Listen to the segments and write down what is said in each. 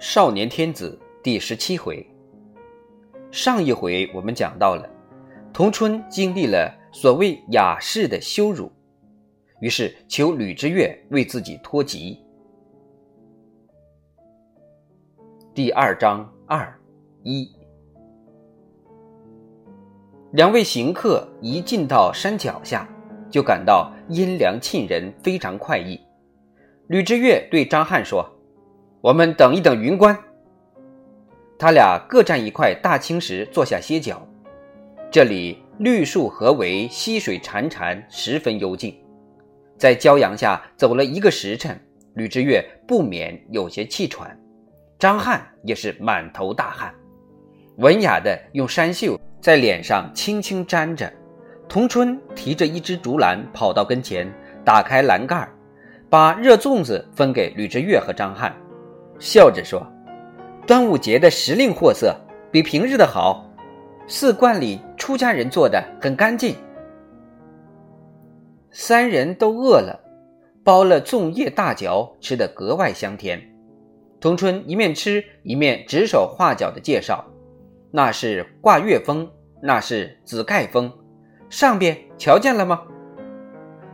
少年天子第十七回，上一回我们讲到了，童春经历了所谓雅士的羞辱，于是求吕之岳为自己脱籍。第二章二一，两位行客一进到山脚下，就感到阴凉沁人，非常快意。吕之岳对张翰说：“我们等一等云关。”他俩各占一块大青石坐下歇脚。这里绿树合围，溪水潺潺，十分幽静。在骄阳下走了一个时辰，吕之岳不免有些气喘，张翰也是满头大汗，文雅的用山袖在脸上轻轻沾着。童春提着一只竹篮跑到跟前，打开篮盖。把热粽子分给吕之岳和张翰，笑着说：“端午节的时令货色比平日的好，寺观里出家人做的很干净。”三人都饿了，包了粽叶大嚼，吃得格外香甜。童春一面吃一面指手画脚地介绍：“那是挂月风，那是紫盖风，上边瞧见了吗？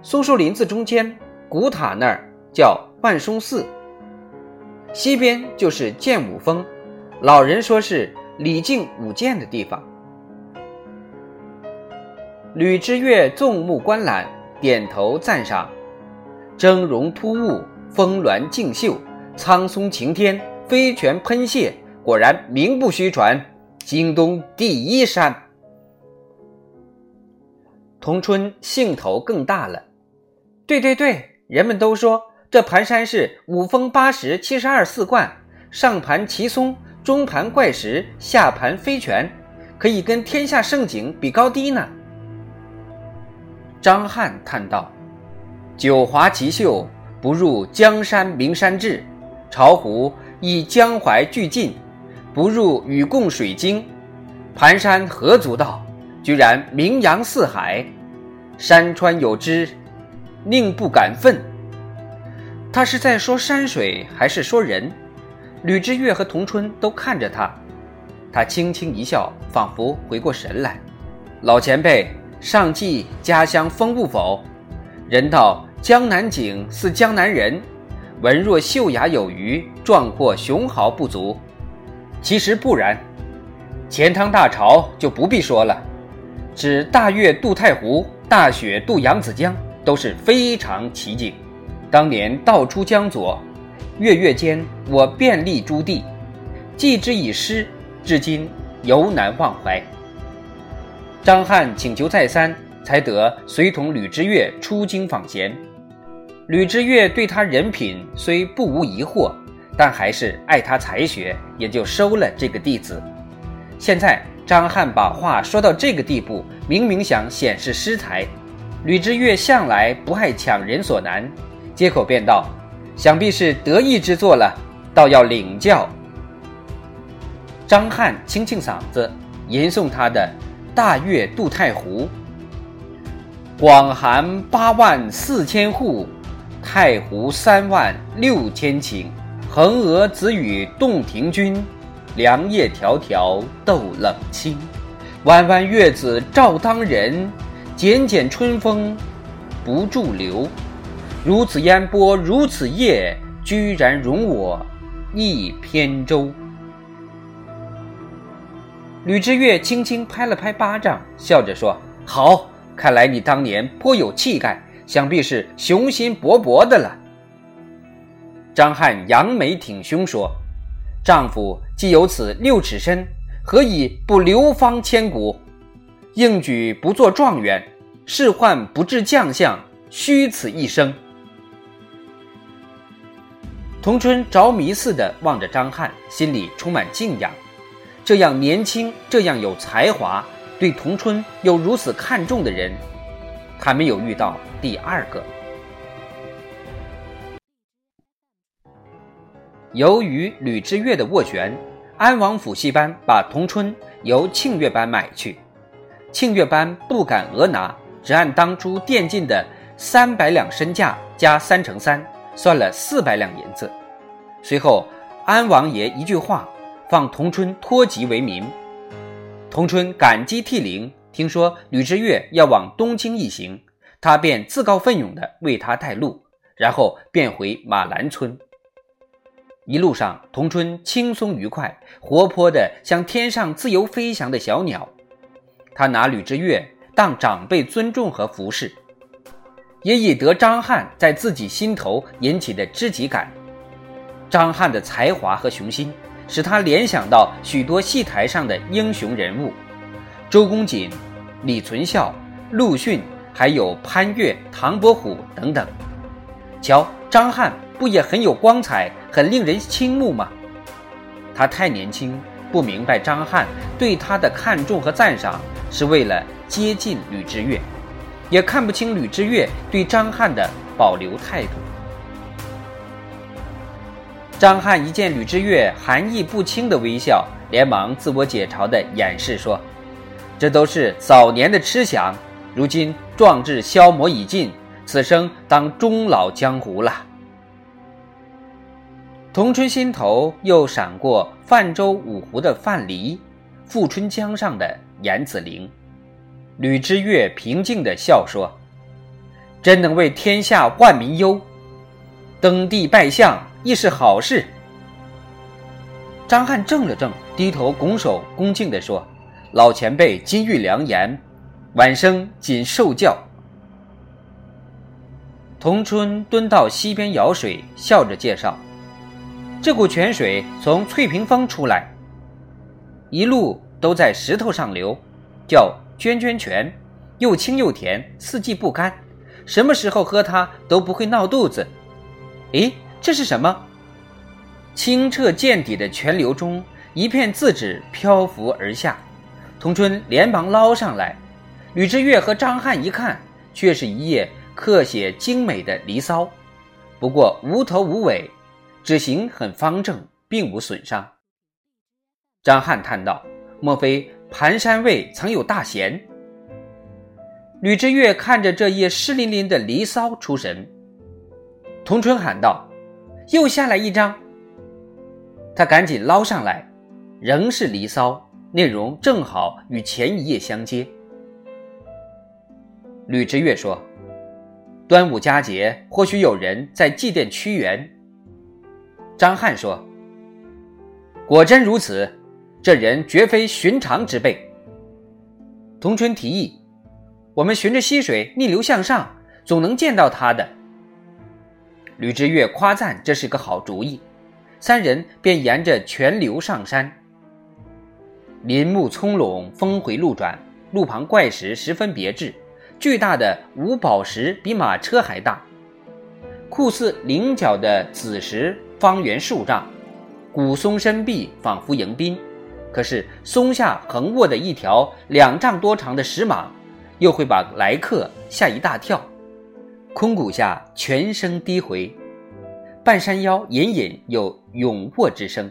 松树林子中间。”古塔那儿叫万松寺，西边就是剑武峰，老人说是李靖舞剑的地方。吕之岳纵目观览，点头赞赏：“峥嵘突兀，峰峦竞秀，苍松擎天，飞泉喷泻，果然名不虚传，京东第一山。”童春兴头更大了，对对对。人们都说这盘山是五峰八石七十二四冠，上盘奇松，中盘怪石，下盘飞泉，可以跟天下胜景比高低呢。张翰叹道：“九华奇秀，不入江山名山志；巢湖以江淮俱尽，不入禹贡水晶。盘山何足道？居然名扬四海。山川有之。”宁不敢愤？他是在说山水，还是说人？吕之岳和童春都看着他，他轻轻一笑，仿佛回过神来。老前辈，上记家乡风物否？人道江南景似江南人，文若秀雅有余，壮阔雄豪不足。其实不然，钱塘大潮就不必说了，指大岳渡太湖，大雪渡扬子江。都是非常奇景。当年道出江左，月月间我遍历诸地，记之以诗，至今犹难忘怀。张翰请求再三，才得随同吕之岳出京访贤。吕之岳对他人品虽不无疑惑，但还是爱他才学，也就收了这个弟子。现在张翰把话说到这个地步，明明想显示诗才。吕之岳向来不爱抢人所难，接口便道：“想必是得意之作了，倒要领教。”张翰清清嗓子，吟诵他的《大岳渡太湖》：“广寒八万四千户，太湖三万六千顷。横娥子语洞庭君，凉夜迢迢斗冷清。弯弯月子照当人。”剪剪春风不驻留，如此烟波，如此夜，居然容我一扁舟。吕之岳轻轻拍了拍巴掌，笑着说：“好，看来你当年颇有气概，想必是雄心勃勃的了。”张翰扬眉挺胸说：“丈夫既有此六尺身，何以不流芳千古？”应举不做状元，仕宦不至将相，虚此一生。童春着迷似的望着张翰，心里充满敬仰。这样年轻、这样有才华、对童春又如此看重的人，还没有遇到第二个。由于吕之岳的斡旋，安王府戏班把童春由庆月班买去。庆月班不敢讹拿，只按当初垫进的三百两身价加三成三，算了四百两银子。随后，安王爷一句话，放童春脱籍为民。童春感激涕零，听说吕之岳要往东京一行，他便自告奋勇地为他带路，然后便回马兰村。一路上，童春轻松愉快，活泼的像天上自由飞翔的小鸟。他拿吕之岳当长辈尊重和服侍，也以得张翰在自己心头引起的知己感。张翰的才华和雄心，使他联想到许多戏台上的英雄人物，周公瑾、李存孝、陆逊，还有潘岳、唐伯虎等等。瞧，张翰不也很有光彩？很令人倾慕吗？他太年轻，不明白张翰对他的看重和赞赏是为了接近吕之岳，也看不清吕之岳对张翰的保留态度。张翰一见吕之岳含义不清的微笑，连忙自我解嘲的掩饰说：“这都是早年的痴想，如今壮志消磨已尽，此生当终老江湖了。”童春心头又闪过泛舟五湖的范蠡，富春江上的严子陵。吕之岳平静地笑说：“真能为天下万民忧，登帝拜相亦是好事。”张翰怔了怔，低头拱手恭敬地说：“老前辈金玉良言，晚生谨受教。”童春蹲到溪边舀水，笑着介绍。这股泉水从翠屏峰出来，一路都在石头上流，叫涓涓泉，又清又甜，四季不干，什么时候喝它都不会闹肚子。诶，这是什么？清澈见底的泉流中，一片字纸漂浮而下，童春连忙捞上来。吕之岳和张翰一看，却是一页刻写精美的《离骚》，不过无头无尾。纸形很方正，并无损伤。张翰叹道：“莫非盘山卫曾有大贤？”吕之岳看着这页湿淋淋的《离骚》出神。童春喊道：“又下来一张。”他赶紧捞上来，仍是《离骚》，内容正好与前一页相接。吕之岳说：“端午佳节，或许有人在祭奠屈原。”张翰说：“果真如此，这人绝非寻常之辈。”童春提议：“我们循着溪水逆流向上，总能见到他的。”吕之岳夸赞这是个好主意，三人便沿着泉流上山。林木葱茏，峰回路转，路旁怪石十分别致，巨大的五宝石比马车还大，酷似菱角的紫石。方圆数丈，古松深壁，仿佛迎宾。可是松下横卧的一条两丈多长的石蟒，又会把来客吓一大跳。空谷下泉声低回，半山腰隐隐有涌卧之声。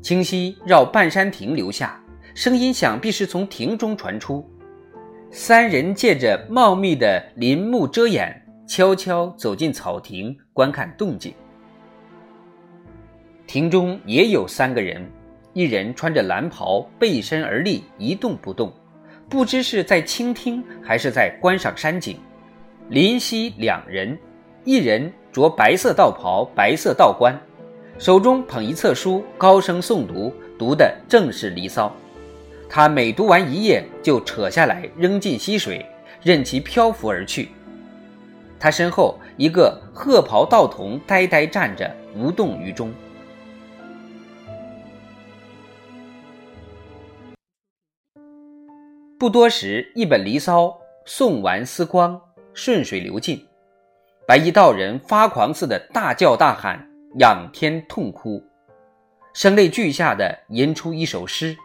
清溪绕半山亭流下，声音想必是从亭中传出。三人借着茂密的林木遮掩，悄悄走进草亭，观看动静。亭中也有三个人，一人穿着蓝袍，背身而立，一动不动，不知是在倾听还是在观赏山景。林夕两人，一人着白色道袍，白色道冠，手中捧一册书，高声诵读，读的正是《离骚》。他每读完一页，就扯下来扔进溪水，任其漂浮而去。他身后一个褐袍道童呆呆站着，无动于衷。不多时，一本《离骚》诵完思光，顺水流尽。白衣道人发狂似的大叫大喊，仰天痛哭，声泪俱下的吟出一首诗：“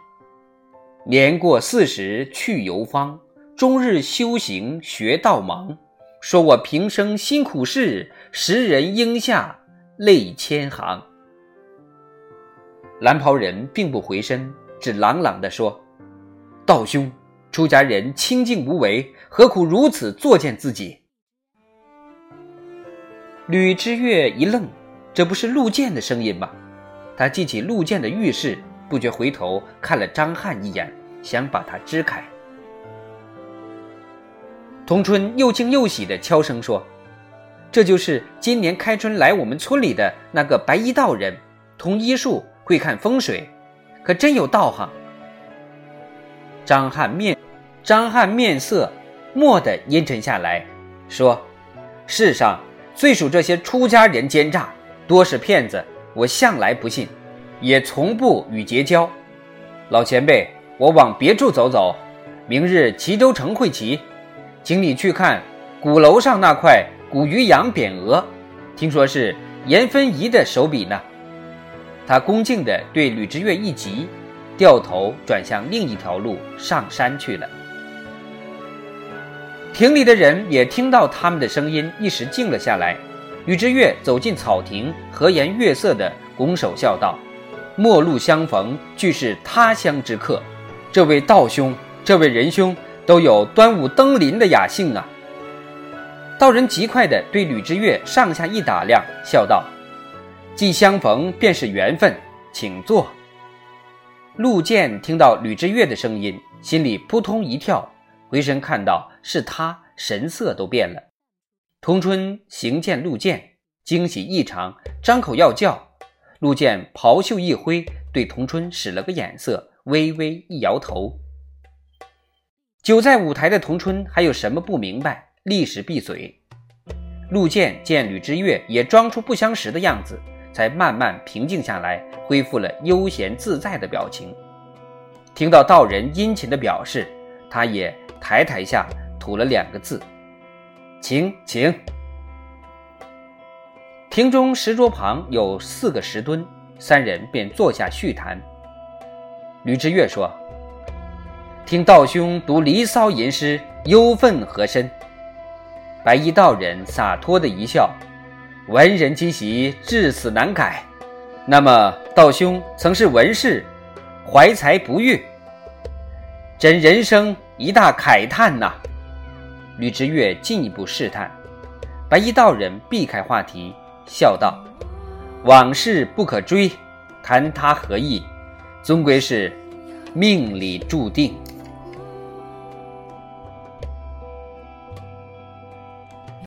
年过四十去游方，终日修行学道忙。说我平生辛苦事，时人应下泪千行。”蓝袍人并不回身，只朗朗地说：“道兄。”出家人清净无为，何苦如此作践自己？吕之岳一愣，这不是陆剑的声音吗？他记起陆建的遇事，不觉回头看了张翰一眼，想把他支开。童春又惊又喜的悄声说：“这就是今年开春来我们村里的那个白衣道人，通医术，会看风水，可真有道行。”张翰面，张翰面色蓦地阴沉下来，说：“世上最属这些出家人奸诈，多是骗子，我向来不信，也从不与结交。老前辈，我往别处走走，明日齐州城会齐。”请你去看鼓楼上那块古鱼羊匾额，听说是严分仪的手笔呢。他恭敬地对吕之月一急，掉头转向另一条路上山去了。亭里的人也听到他们的声音，一时静了下来。吕之月走进草亭，和颜悦色地拱手笑道：“陌路相逢，俱是他乡之客。这位道兄，这位仁兄。”都有端午登临的雅兴啊！道人极快地对吕之月上下一打量，笑道：“既相逢，便是缘分，请坐。”陆建听到吕之月的声音，心里扑通一跳，回身看到是他，神色都变了。童春行见陆建，惊喜异常，张口要叫。陆建袍袖一挥，对童春使了个眼色，微微一摇头。久在舞台的童春还有什么不明白？立时闭嘴。陆建见吕之月也装出不相识的样子，才慢慢平静下来，恢复了悠闲自在的表情。听到道人殷勤的表示，他也抬抬下，吐了两个字：“请请。”亭中石桌旁有四个石墩，三人便坐下叙谈。吕之月说。听道兄读《离骚》吟诗，忧愤何深？白衣道人洒脱的一笑：“文人积习，至死难改。那么道兄曾是文士，怀才不遇，真人生一大慨叹呐！”吕之月进一步试探，白衣道人避开话题，笑道：“往事不可追，谈他何意？终归是命里注定。”